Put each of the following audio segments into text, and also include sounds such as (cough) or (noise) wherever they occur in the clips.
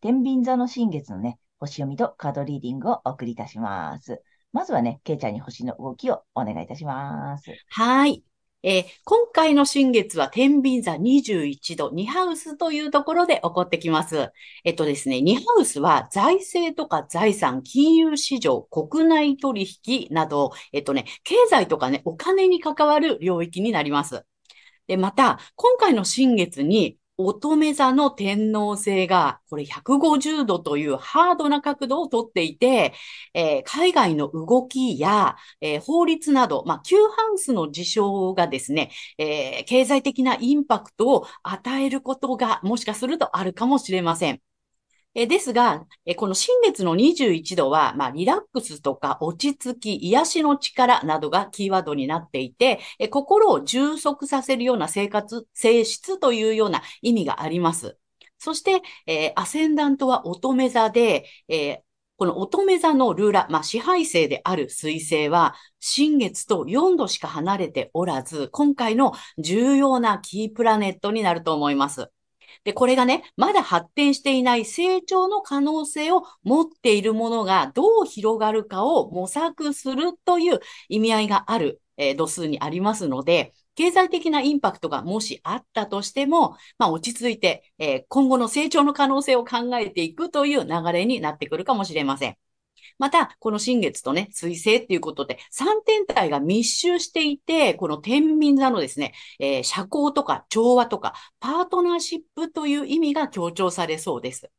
天秤座の新月のね、星読みとカードリーディングをお送りいたします。まずはね、ケイちゃんに星の動きをお願いいたします。はい。えー、今回の新月は天秤座21度、2ハウスというところで起こってきます。えっとですね、2ハウスは財政とか財産、金融市場、国内取引など、えっとね、経済とかね、お金に関わる領域になります。で、また、今回の新月に乙女座の天皇星が、これ150度というハードな角度をとっていて、えー、海外の動きや、えー、法律など、まあ、旧ハウスの事象がですね、えー、経済的なインパクトを与えることがもしかするとあるかもしれません。えですが、えこの新月の21度は、まあ、リラックスとか落ち着き、癒しの力などがキーワードになっていて、え心を充足させるような生活、性質というような意味があります。そして、えー、アセンダントは乙女座で、えー、この乙女座のルーラ、まあ、支配星である水星は、新月と4度しか離れておらず、今回の重要なキープラネットになると思います。で、これがね、まだ発展していない成長の可能性を持っているものがどう広がるかを模索するという意味合いがある、えー、度数にありますので、経済的なインパクトがもしあったとしても、まあ、落ち着いて、えー、今後の成長の可能性を考えていくという流れになってくるかもしれません。また、この新月とね、水星っていうことで、3天体が密集していて、この天秤座のですね、えー、社交とか調和とか、パートナーシップという意味が強調されそうです。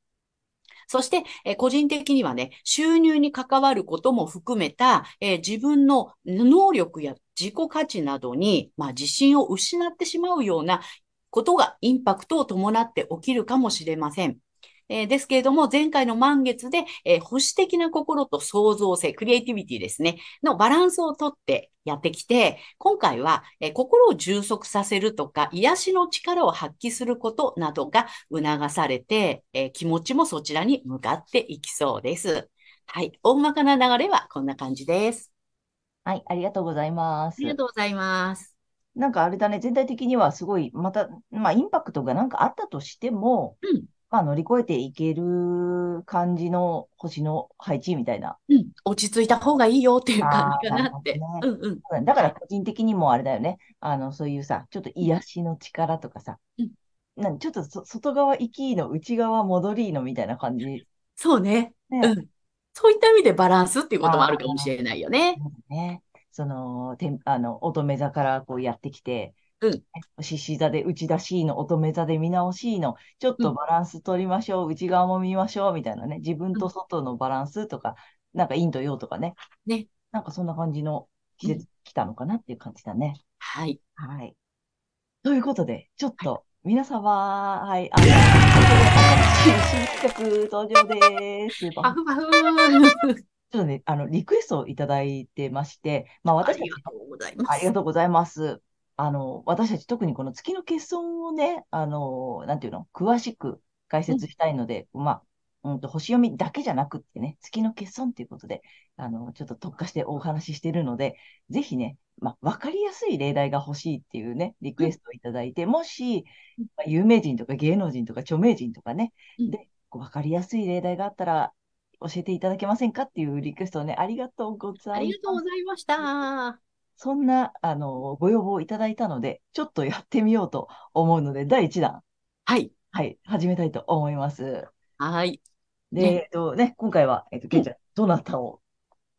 そして、え、個人的にはね、収入に関わることも含めた、えー、自分の能力や自己価値などに、まあ、自信を失ってしまうようなことがインパクトを伴って起きるかもしれません。えー、ですけれども、前回の満月で、えー、保守的な心と創造性、クリエイティビティですね、のバランスをとってやってきて、今回は、えー、心を充足させるとか、癒しの力を発揮することなどが促されて、え気持ちもそちらに向かっていきそうです。はい。大まかな流れはこんな感じです。はい。ありがとうございます。ありがとうございます。なんかあれだね、全体的にはすごい、また、まあ、インパクトがなんかあったとしても、うん、まあ、乗り越えていける感じの星の配置みたいな。うん、落ち着いた方がいいよっていう感じかなって。ね、うんうん。だから個人的にもあれだよね。あの、そういうさ、ちょっと癒しの力とかさ、うん、なんちょっと外側行きの内側戻りのみたいな感じ。そうね。ねうん。そういった意味でバランスっていうこともあるかもしれないよね。ね。その、てあの、乙女座からこうやってきて、うん。獅子座で内出しいの、乙女座で見直しいの、ちょっとバランス取りましょう、うん、内側も見ましょう、みたいなね、自分と外のバランスとか、うん、なんか陰と陽とかね。ね。なんかそんな感じの季節来たのかなっていう感じだね。はい。はい。ということで、ちょっと、皆様、はい、あの、新曲登場です。(laughs) パフパフちょっとね、あの、リクエストをいただいてまして、まあ私ありがとうございます。ありがとうございます。あの、私たち特にこの月の欠損をね、あの、なんていうの、詳しく解説したいので、うん、まあ、うんと、星読みだけじゃなくってね、月の欠損っていうことで、あの、ちょっと特化してお話ししているので、ぜひね、まあ、わかりやすい例題が欲しいっていうね、リクエストをいただいて、もし、まあ、有名人とか芸能人とか著名人とかね、で、わかりやすい例題があったら、教えていただけませんかっていうリクエストをね、ありがとうございます。ありがとうございました。そんな、あの、ご要望をいただいたので、ちょっとやってみようと思うので、第1弾。はい。はい、始めたいと思います。はい。で、ね、えっとね、今回は、えっと、けいちゃん、どなたを？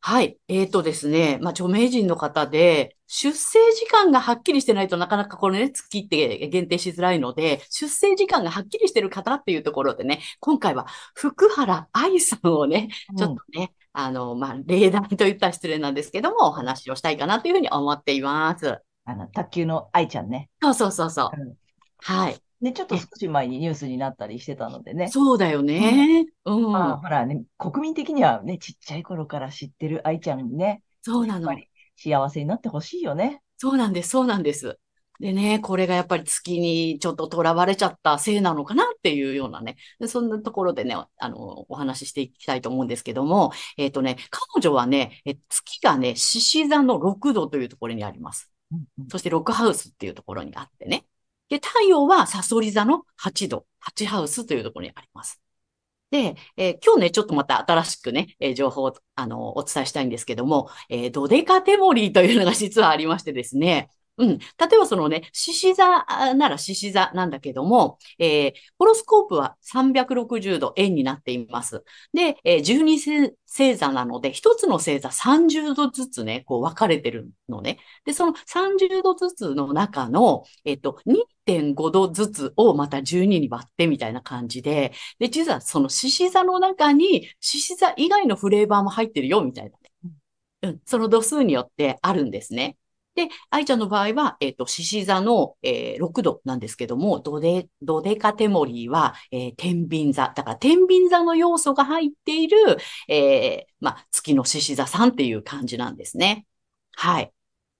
はい。えーとですね。まあ、著名人の方で、出生時間がはっきりしてないとなかなかこのね、月って限定しづらいので、出生時間がはっきりしてる方っていうところでね、今回は福原愛さんをね、ちょっとね、あの、まあ、例題と言ったら失礼なんですけども、お話をしたいかなというふうに思っています。あの、卓球の愛ちゃんね。そうそうそうそう。うん、はい。で、ちょっと少し前にニュースになったりしてたのでね。そうだよね。うん。まあ、ほらね、国民的にはね、ちっちゃい頃から知ってる愛ちゃんね。そうなの。幸せになってほしいよね。そうなんです、そうなんです。でね、これがやっぱり月にちょっと囚われちゃったせいなのかなっていうようなね、そんなところでね、あの、お話ししていきたいと思うんですけども、えっ、ー、とね、彼女はね、え月がね、獅子座の6度というところにあります。うんうん、そしてロックハウスっていうところにあってね。で、太陽はサソリ座の8度、8ハウスというところにあります。で、えー、今日ね、ちょっとまた新しくね、えー、情報を、あの、お伝えしたいんですけども、えー、ドデカテモリーというのが実はありましてですね、うん。例えばそのね、獅子座なら獅子座なんだけども、えー、ホロスコープは360度円になっています。で、えー、12星座なので、一つの星座30度ずつね、こう分かれてるのね。で、その30度ずつの中の、えっ、と、2.5度ずつをまた12に割ってみたいな感じで、で、実はその獅子座の中に獅子座以外のフレーバーも入ってるよ、みたいな。うん、その度数によってあるんですね。で、愛ちゃんの場合は、えっ、ー、と、獅子座の、えー、6度なんですけども、ドデ、ドデカテモリーは、えー、天秤座。だから、天秤座の要素が入っている、えー、まあ、月の獅子座さんっていう感じなんですね。はい。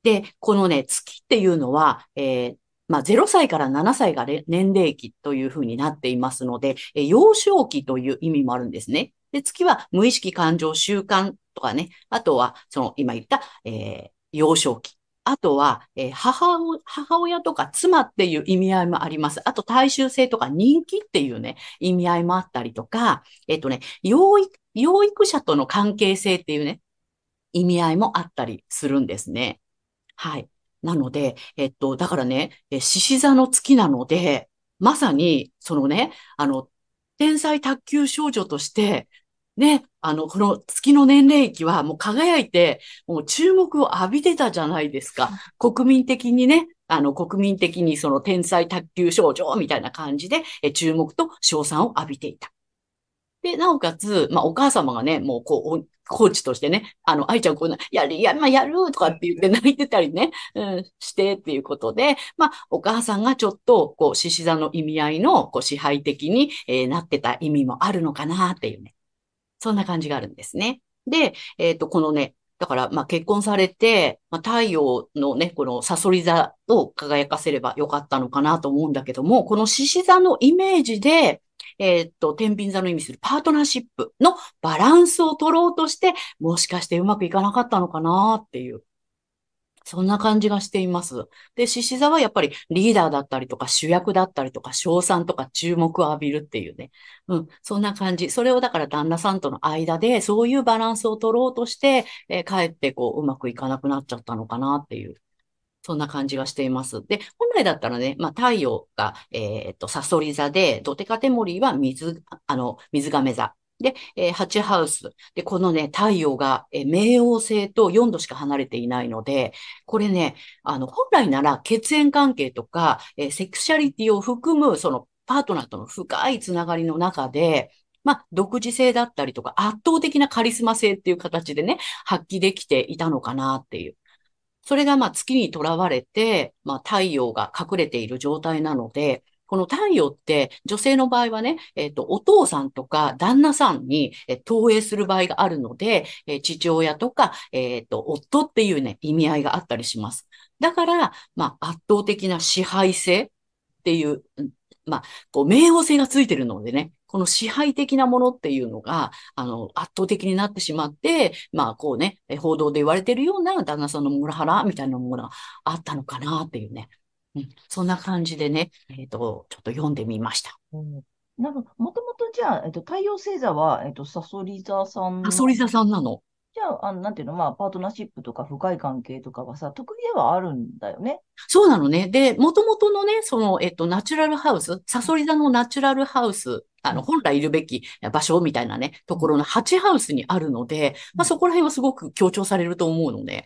で、このね、月っていうのは、えー、まあ、0歳から7歳が年齢期というふうになっていますので、え、幼少期という意味もあるんですね。で、月は無意識感情習慣とかね、あとは、その今言った、えー、幼少期。あとは、えー、母母親とか妻っていう意味合いもあります。あと、大衆性とか人気っていうね、意味合いもあったりとか、えっ、ー、とね、養育、養育者との関係性っていうね、意味合いもあったりするんですね。はい。なので、えっと、だからね、獅子座の月なので、まさに、そのね、あの、天才卓球少女として、ね、あの、この月の年齢期はもう輝いて、もう注目を浴びてたじゃないですか。国民的にね、あの、国民的にその天才卓球少女みたいな感じで、え注目と賞賛を浴びていた。で、なおかつ、まあ、お母様がね、もう、こう、コーチとしてね、あの、愛ちゃんこうな、やる、や、まあ、やるとかって言って泣いてたりね、うん、してっていうことで、まあ、お母さんがちょっと、こう、獅子座の意味合いの、こう、支配的に、えー、なってた意味もあるのかなっていうね。そんな感じがあるんですね。で、えっ、ー、と、このね、だから、まあ、結婚されて、まあ、太陽のね、このサソリ座を輝かせればよかったのかなと思うんだけども、この獅子座のイメージで、えっ、と、天秤座の意味するパートナーシップのバランスを取ろうとして、もしかしてうまくいかなかったのかなっていう。そんな感じがしています。で、獅子座はやっぱりリーダーだったりとか主役だったりとか賞賛とか注目を浴びるっていうね。うん、そんな感じ。それをだから旦那さんとの間でそういうバランスを取ろうとして、えー、かえってこううまくいかなくなっちゃったのかなっていう。そんな感じがしています。で、本来だったらね、まあ、太陽が、えっ、と、サソリ座で、ドテカテモリーは水、あの、水亀座。で、えー、8ハウス。で、このね、太陽が、えー、冥王星と4度しか離れていないので、これね、あの、本来なら血縁関係とか、えー、セクシャリティを含む、その、パートナーとの深いつながりの中で、まあ、独自性だったりとか、圧倒的なカリスマ性っていう形でね、発揮できていたのかなっていう。それがまあ月にとらわれて、まあ太陽が隠れている状態なので、この太陽って女性の場合はね、えっ、ー、と、お父さんとか旦那さんに、え、投影する場合があるので、えー、父親とか、えっ、と、夫っていうね、意味合いがあったりします。だから、まあ、圧倒的な支配性っていう、まあ、こう、冥王星がついてるのでね、この支配的なものっていうのが、あの、圧倒的になってしまって、まあ、こうね、報道で言われてるような旦那さんのモラハラみたいなものがあったのかなっていうね。うん、そんな感じでね、えっ、ー、と、ちょっと読んでみました。うん、なんか、もともとじゃあ、えと、太陽星座は、えと、サソリ座さん。サソリ座さんなの？じじゃあ、あの、なんていうの、まあ、パートナーシップとか深い関係とかはさ、得意ではあるんだよね。そうなのね。で、元々のね、その、えっと、ナチュラルハウス、サソリ座のナチュラルハウス、あの、本来いるべき場所みたいなね、ところの8ハウスにあるので、まあ、そこら辺はすごく強調されると思うので。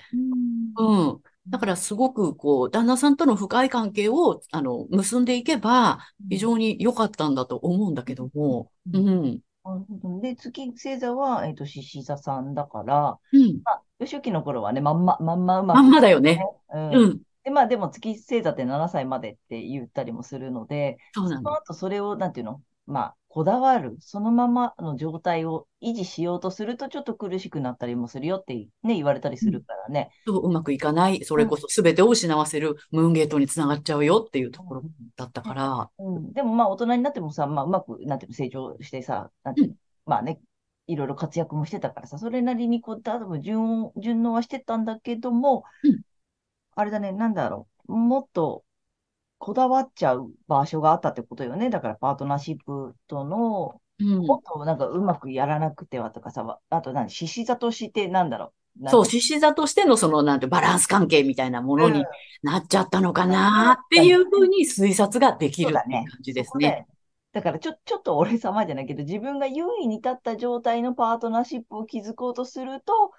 うん。だからすごくこう、旦那さんとの深い関係を、あの、結んでいけば、非常に良かったんだと思うんだけども、うん。なるほど。で、月星座は、えっと、獅子座さんだから、うん。まあ、初期の頃はね、まんま、まんまうまくまんまだよね。うんうん。で、まあでも月星座って7歳までって言ったりもするので、そそうなの。の後それを、なんていうの、まあ、こだわる、そのままの状態を維持しようとすると、ちょっと苦しくなったりもするよってね、言われたりするからね。そううまくいかない。それこそ全てを失わせるムーンゲートにつながっちゃうよっていうところだったから。うん、でもまあ大人になってもさ、まあうまく、なんていうの、成長してさ、なんていうの、まあね、いろいろ活躍もしてたからさ、それなりにこう、多分順応、順応はしてたんだけども、うんあれだね、なんだろう、もっとこだわっちゃう場所があったってことよね。だからパートナーシップとの、うん。もっとなんかうまくやらなくてはとかさ、あと何、獅子座としてなんだろう？そう、獅子座としてのその、なんて、バランス関係みたいなものになっちゃったのかなっていうふうに推察ができる感じですね。そこだからちょ、ちょっと俺様じゃないけど、自分が優位に立った状態のパートナーシップを築こうとすると、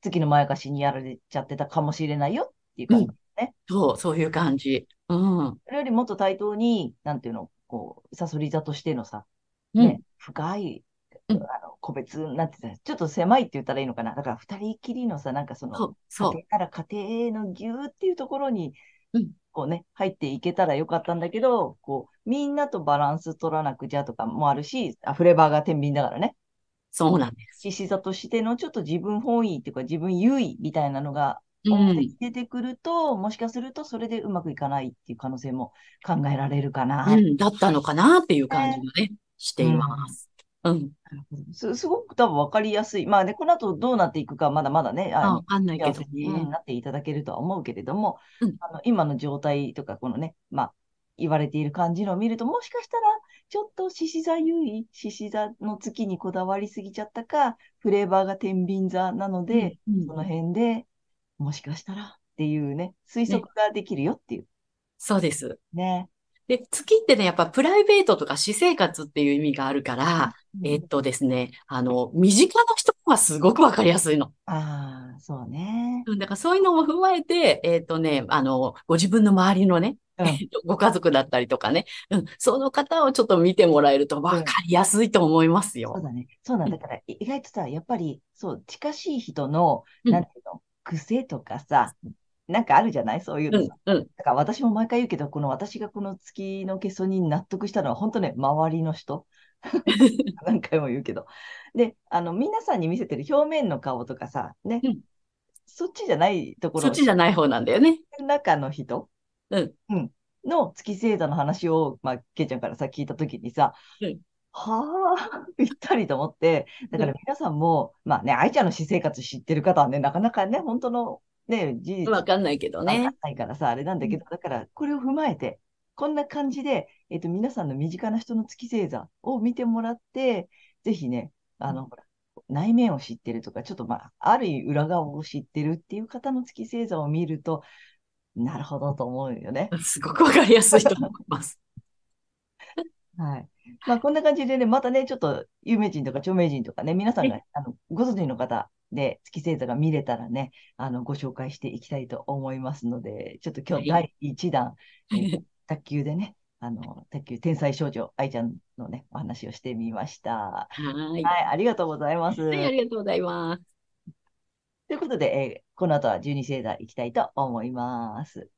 月のまやかしにやられちゃってたかもしれないよっていう感じね。そう、そういう感じ。うん。それよりもっと対等に、なんていうの、こう、サソリ座としてのさ、うんね、深い、うんあの、個別なんて言ったら、ちょっと狭いって言ったらいいのかな。だから二人きりのさ、なんかその、そう、そう家。庭から家庭のぎゅーっていうところにうん、こうね、入っていけたらよかったんだけど、こう、みんなとバランス取らなくちゃとかもあるし、あフレーバーが天秤だからね。そうなんです。獅子座としてのちょっと自分本位っていうか自分優位みたいなのが出てくると、もしかするとそれでうまくいかないっていう可能性も考えられるかな。うん、だったのかなっていう感じがね、しています。うん。すすごく多分分かりやすい。まあね、この後どうなっていくかまだまだね、あのあんないけどね。うんなっていただけるとは思うけれども、うんあの今の状態とか、このね、まあ、言われている感じのを見ると、もしかしたら、ちょっと獅子座優位、獅子座の月にこだわりすぎちゃったか、フレーバーが天秤座なので、うんその辺でもしかしたらっていうね、推測ができるよっていうそうです。ね。で、月ってね、やっぱプライベートとか私生活っていう意味があるから、えっとですね、あの、身近な人はすごくわかりやすいの。ああ、そうね。うんだからそういうのも踏まえて、えっとね、あの、ご自分の周りのね、うんえっとご家族だったりとかね、うん、その方をちょっと見てもらえるとわかりやすいと思いますよ。そうだね。そうなんだから、い意外とさ、やっぱり、そう、近しい人の、うんなんていうの、癖とかさ、なんかあるじゃない？そういうのさ。うん、うん、だから私も毎回言うけど、この私がこの月の欠損に納得したのは、本当ね、周りの人。(laughs) 何回も言うけど。で、あの、皆さんに見せてる表面の顔とかさ、ね、うん。そっちじゃないところ。そっちじゃない方なんだよね。中の人、うん。の月星座の話を、まあ、けいちゃんからさ、聞いたときにさ、うんはあ、(laughs) ぴったりと思って、だから皆さんも、まあね、愛ちゃんの私生活知ってる方はね、なかなかね、本当のね、事実わかんないけどねわかん。ないからさ、あれなんだけど、だから、これを踏まえて、こんな感じで、えっと、皆さんの身近な人の月星座を見てもらって、ぜひね、あの、ほら、内面を知ってるとか、ちょっとまあ、ある意味裏側を知ってるっていう方の月星座を見ると、なるほどと思うよね。すごくわかりやすいと思います。はい。まあ、こんな感じでね、またね、ちょっと有名人とか著名人とかね、皆さんが、あの、ご存知の方で月星座が見れたらね、あの、ご紹介していきたいと思いますので、ちょっと今日は第1弾、(laughs) えー卓球でね、あの、卓球天才少女愛ちゃんのね、お話をしてみました。はい。はい、ありがとうございます。はい、ありがとうございます。ということで、えーこの後は12星座いきたいと思います。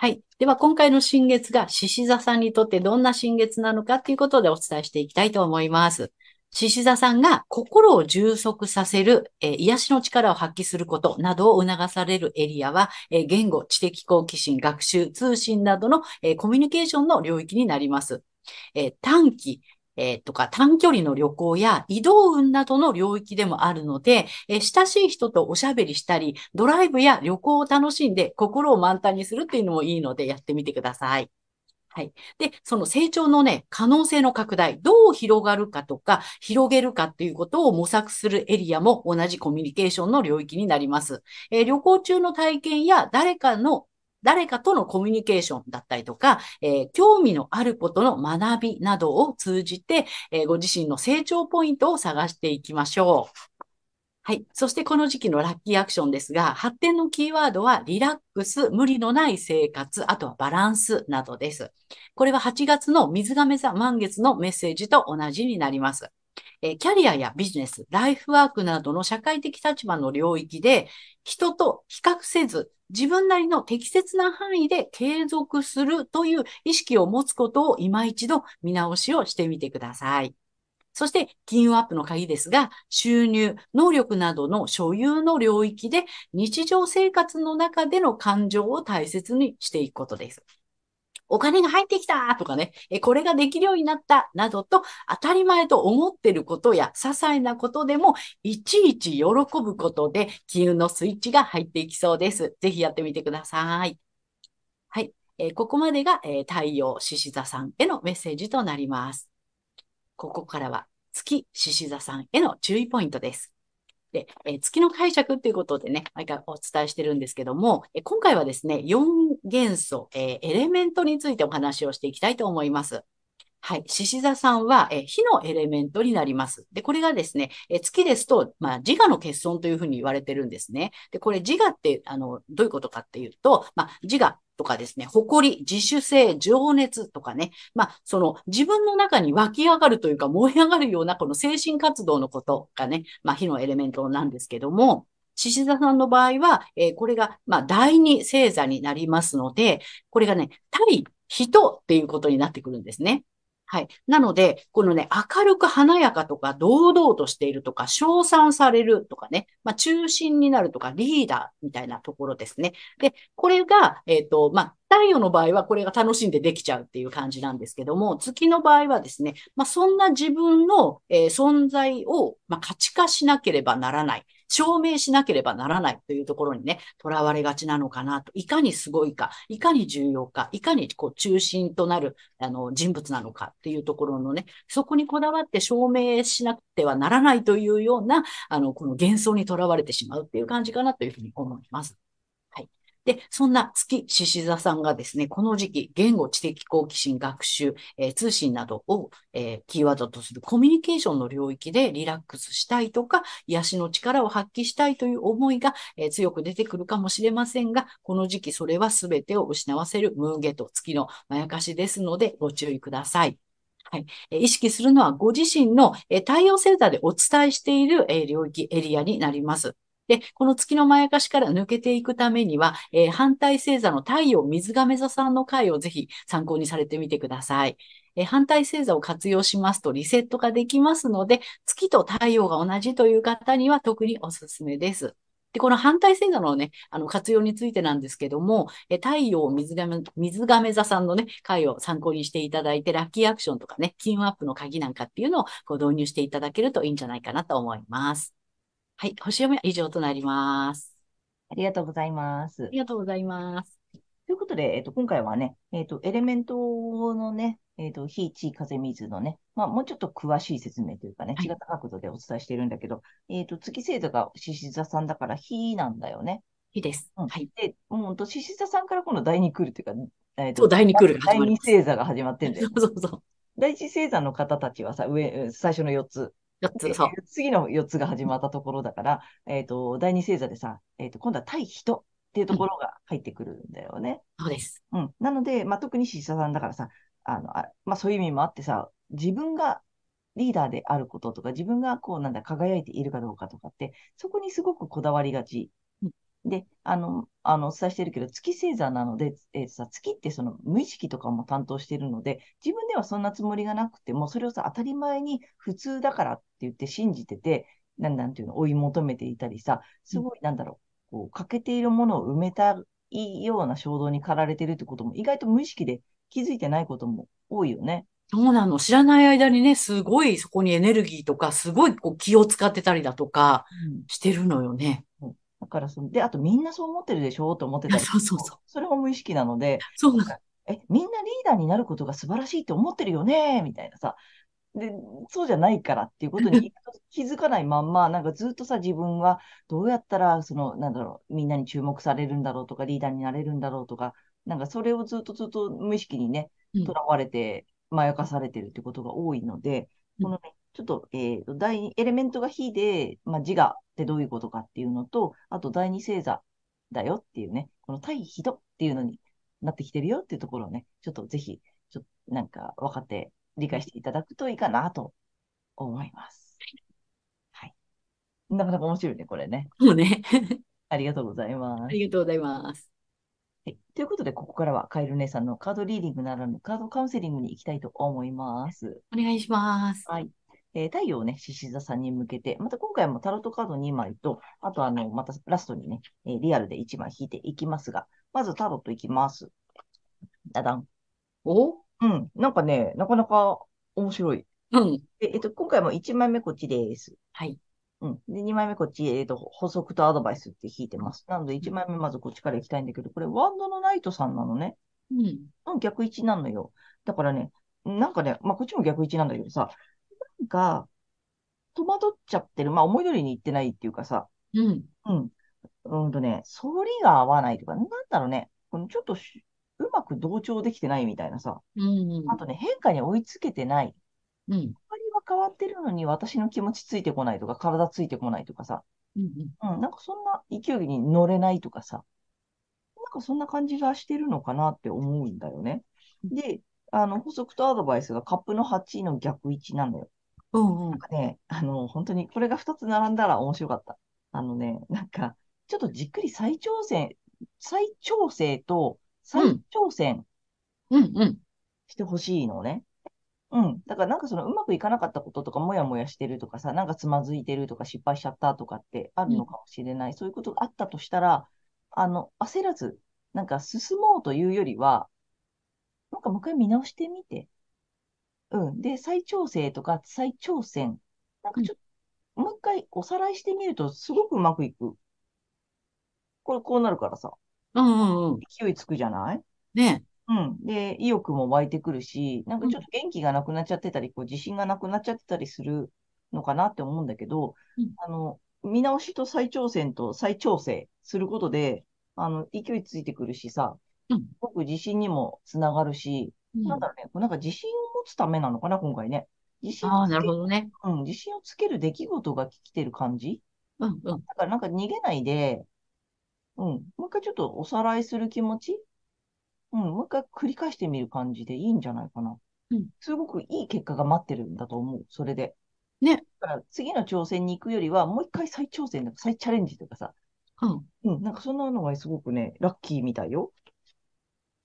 はい。では、今回の新月が獅子座さんにとってどんな新月なのかということでお伝えしていきたいと思います。獅子座さんが心を充足させる、えー癒しの力を発揮することなどを促されるエリアは、えー言語、知的好奇心、学習、通信などの、えーコミュニケーションの領域になります。え短期、えーとか短距離の旅行や移動運などの領域でもあるので、えー親しい人とおしゃべりしたり、ドライブや旅行を楽しんで心を満タンにするっていうのもいいのでやってみてください。はい。で、その成長のね、可能性の拡大、どう広がるかとか、広げるかっていうことを模索するエリアも同じコミュニケーションの領域になります。えー、旅行中の体験や誰かの誰かとのコミュニケーションだったりとか、えー、興味のあることの学びなどを通じて、えー、ご自身の成長ポイントを探していきましょう。はい。そしてこの時期のラッキーアクションですが、発展のキーワードはリラックス、無理のない生活、あとはバランスなどです。これは8月の水亀座満月のメッセージと同じになります。えキャリアやビジネス、ライフワークなどの社会的立場の領域で、人と比較せず、自分なりの適切な範囲で継続するという意識を持つことを今一度見直しをしてみてください。そして、金融アップの鍵ですが、収入、能力などの所有の領域で日常生活の中での感情を大切にしていくことです。お金が入ってきたとかね、これができるようになったなどと当たり前と思ってることや些細なことでもいちいち喜ぶことで金融のスイッチが入っていきそうです。ぜひやってみてください。はい。えここまでが、え太陽獅子座さんへのメッセージとなります。ここからは月獅子座さんへの注意ポイントです。で、え、月の解釈っていうことでね、毎回お伝えしてるんですけども、え、今回はですね、4元素、えー、エレメントについてお話をしていきたいと思います。はい。獅子座さんは、え火のエレメントになります。で、これがですね、え月ですと、まあ、自我の欠損というふうに言われてるんですね。で、これ自我って、あの、どういうことかっていうと、まあ、自我とかですね、誇り、自主性、情熱とかね、まあ、その自分の中に湧き上がるというか燃え上がるようなこの精神活動のことがね、まあ、火のエレメントなんですけども、獅子座さんの場合は、えー、これが、まあ、第二星座になりますので、これがね、対人っていうことになってくるんですね。はい。なので、このね、明るく華やかとか、堂々としているとか、称賛されるとかね、まあ、中心になるとか、リーダーみたいなところですね。で、これが、えっ、ー、と、まあ、太陽の場合はこれが楽しんでできちゃうっていう感じなんですけども、月の場合はですね、まあ、そんな自分の、えー、存在を、まあ、価値化しなければならない。証明しなければならないというところにね、囚われがちなのかなと。いかにすごいか、いかに重要か、いかにこう中心となるあの人物なのかっていうところのね、そこにこだわって証明しなくてはならないというような、あの、この幻想に囚われてしまうっていう感じかなというふうに思います。で、そんな月獅子座さんがですね、この時期、言語、知的好奇心、学習、えー、通信などを、えー、キーワードとするコミュニケーションの領域でリラックスしたいとか、癒しの力を発揮したいという思いが、えー、強く出てくるかもしれませんが、この時期それは全てを失わせるムーンゲと月のまやかしですので、ご注意ください。はい。意識するのはご自身の太陽星座でお伝えしている領域、エリアになります。で、この月のまやかしから抜けていくためには、えー、反対星座の太陽水亀座さんの回をぜひ参考にされてみてください。えー、反対星座を活用しますとリセットができますので、月と太陽が同じという方には特におすすめです。で、この反対星座のね、あの、活用についてなんですけども、え太陽水亀、水亀座さんのね、回を参考にしていただいて、ラッキーアクションとかね、金運アップの鍵なんかっていうのをこう導入していただけるといいんじゃないかなと思います。はい、星読みは以上となります。ありがとうございます。ありがとうございます。ということで、えっと、今回はね、えっと、エレメントのね、えっと、火、地、風、水のね、まあ、もうちょっと詳しい説明というかね、違った角度でお伝えしているんだけど、えっと、月星座が獅子座さんだから火なんだよね。火です。うん、はい。で、うんと、獅子座さんから今度第2クールというか、えっと、第2クールが始ま第2星座が始まってんだよ、ね。(laughs) そうそうそう。第1星座の方たちはさ、上、最初の4つ。4つ、そう。次の4つが始まったところだから、えっ、ー、と、第二星座でさ、えっ、ー、と、今度は対人っていうところが入ってくるんだよね。うん、そうです。うん。なので、まあ、特に獅子座さんだからさ、あの、あまあ、そういう意味もあってさ、自分がリーダーであることとか、自分がこう、なんだ、輝いているかどうかとかって、そこにすごくこだわりがちで、あの、あの、お伝えしてるけど、月星座なので、えー、さ、月ってその無意識とかも担当してるので、自分ではそんなつもりがなくても、それをさ、当たり前に普通だからって言って信じてて、なんなんていうの、追い求めていたりさ、すごい、なんだろう、こう、欠けているものを埋めたいような衝動に駆られてるってことも、意外と無意識で気づいてないことも多いよね。そうなの。知らない間にね、すごいそこにエネルギーとか、すごいこう気を使ってたりだとか、してるのよね。からその、で、あとみんなそう思ってるでしょ？と思ってたり。そうそうそう。それも無意識なので、そうなえ、みんなリーダーになることが素晴らしいって思ってるよね？みたいなさ。で、そうじゃないからっていうことに (laughs) 気づかないまんま、なんかずっとさ、自分はどうやったら、その、なんだろう、みんなに注目されるんだろうとか、リーダーになれるんだろうとか、なんかそれをずっとずっと無意識にね、うんとらわれて、まやかされてるってことが多いので、うんこのね、ちょっと、えーと、第二エレメントが火で、まあ、自我ってどういうことかっていうのと、あと第二星座だよっていうね、この対比とっていうのになってきてるよっていうところをね、ちょっとぜひ、ちょっとなんか分かって理解していただくといいかなと思います。はい。なかなか面白いね、これね。もうね。(laughs) ありがとうございますあ。りがとうございます。はい。ということで、ここからはカエル姉さんのカードリーディングならぬカードカウンセリングに行きたいと思います。お願いします。はい。えー太陽をね、獅子座さんに向けて、また今回もタロットカード2枚と、あとあの、またラストにね、えーリアルで1枚引いていきますが、まずタロットいきます。ダダン。お？うん。なんかね、なかなか面白い。うん。で、えっと、今回も1枚目こっちです。はい。うん。で、2枚目こっち、えっと、補足とアドバイスって引いてます。なので、1枚目まずこっちから行きたいんだけど、これ、ワンドのナイトさんなのね。うん。うん、逆位置なのよ。だからね、なんかね、まあ、こっちも逆位置なんだけどさ、なんか、戸惑っちゃってる。まあ、思い通りにいってないっていうかさ、うん。うん。うんとね、反りが合わないとか、なんだろうね、このちょっとしうまく同調できてないみたいなさ、うん。あとね、変化に追いつけてない。うん。周りは変わってるのに私の気持ちついてこないとか、体ついてこないとかさ、うん。うん、なんかそんな勢いに乗れないとかさ、なんかそんな感じがしてるのかなって思うんだよね。で、あの、補足とアドバイスがカップの8の逆位置なのよ。うん。うんなん。かね、あの、本当にこれが2つ並んだら面白かった。あのね、なんか、ちょっとじっくり再挑戦、再調整と再挑戦うん。うん。してほしいのね。うん。だからなんかそのうまくいかなかったこととか、もやもやしてるとかさ、なんかつまずいてるとか失敗しちゃったとかってあるのかもしれない。そういうことがあったとしたら、あの、焦らず、なんか進もうというよりは、なんかもう一回見直してみて。うん。で、再調整とか再挑戦。なんかちょっと、もう一回おさらいしてみるとすごくうまくいく。これこうなるからさ、うん。うん。勢いつくじゃない？ね。うん。で、意欲も湧いてくるし、なんかちょっと元気がなくなっちゃってたり、こう自信がなくなっちゃってたりするのかなって思うんだけどうん、あの、見直しと再挑戦と再調整することで、あの、勢いついてくるしさ、うんすごく自信にもつながるし、うんなんだろうね、こうなんか自信を持つためなのかな、今回ね。自信をつけなるね。うん、自信をつける出来事が来てる感じ？うん。うん。だからなんか逃げないで、うん、もう一回ちょっとおさらいする気持ち？うん、もう一回繰り返してみる感じでいいんじゃないかな。うんすごくいい結果が待ってるんだと思う、それで。ね。だから次の挑戦に行くよりは、もう一回再挑戦とか再チャレンジとかさ、うん。うん、なんかそんなのがすごくね、ラッキーみたいよ。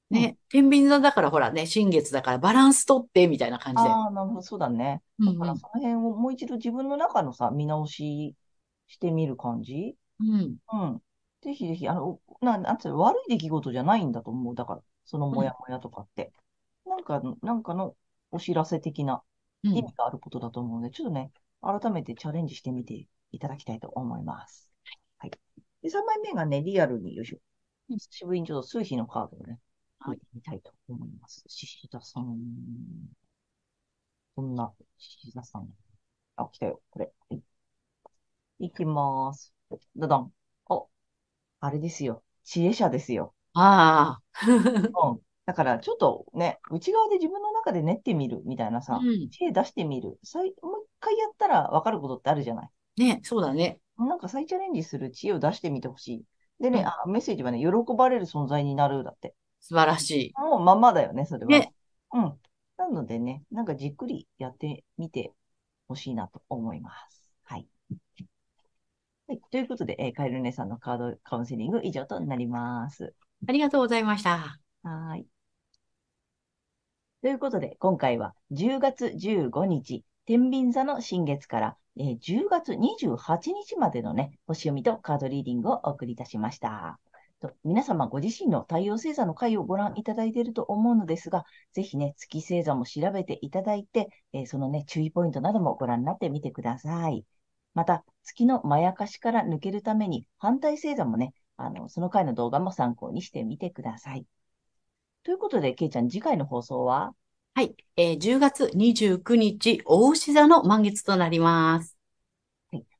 ね。天秤座だからほらね、新月だからバランス取ってみたいな感じで。ああ、なるほど、そうだね。だからその辺をもう一度自分の中のさ、見直ししてみる感じ？うん。うん。ぜひぜひ、あの、な、なんつうの、悪い出来事じゃないんだと思う。だから、そのモヤモヤとかって。なんか、なんかのお知らせ的なうん意味があることだと思うので、ちょっとね、改めてチャレンジしてみていただきたいと思います。はい。で、3枚目がね、リアルに、よいしょ。うん久しぶりにちょっと数比のカードをね、はい見たいと思います。獅子座さん。こんな、獅子座さん。あ、来たよ、これ。はい。いきまーす。だだん。あ、あれですよ。知恵者ですよ。ああ。(laughs) うん。だから、ちょっとね、内側で自分の中で練ってみるみたいなさ、うん。知恵出してみる。再もう一回やったら分かることってあるじゃない。ね、そうだね。なんか再チャレンジする知恵を出してみてほしい。でね、うんあ、メッセージはね、喜ばれる存在になるだって。素晴らしもうまんまだよね、それい。は。ね。うん。なのでね、なんかじっくりやってみてほしいなと思います。はい。はい。ということで、えーカエル姉さんのカードカウンセリング以上となります。ありがとうございました。はーい。ということで、今回は10月15日、天秤座の新月から、えー10月28日までのね、星読みとカードリーディングをお送りいたしました。皆様ご自身の太陽星座の回をご覧いただいていると思うのですが、ぜひね、月星座も調べていただいて、えーそのね、注意ポイントなどもご覧になってみてください。また、月のまやかしから抜けるために、反対星座もね、あの、その回の動画も参考にしてみてください。ということで、けいちゃん、次回の放送は？はい。えー10月29日、大牛座の満月となります。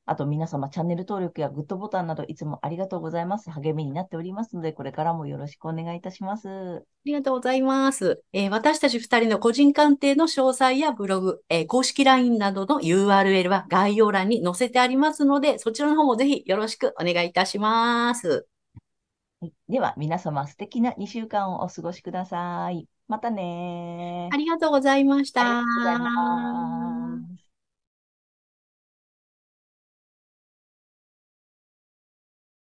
はい。あと皆様、チャンネル登録やグッドボタンなどいつもありがとうございます。励みになっておりますので、これからもよろしくお願いいたします。ありがとうございます。えー私たち二人の個人鑑定の詳細やブログ、えー公式 LINE などの URL は概要欄に載せてありますので、そちらの方もぜひよろしくお願いいたします。はい、では、皆様、素敵な2週間をお過ごしください。またねありがとうございました。ありがとうございます。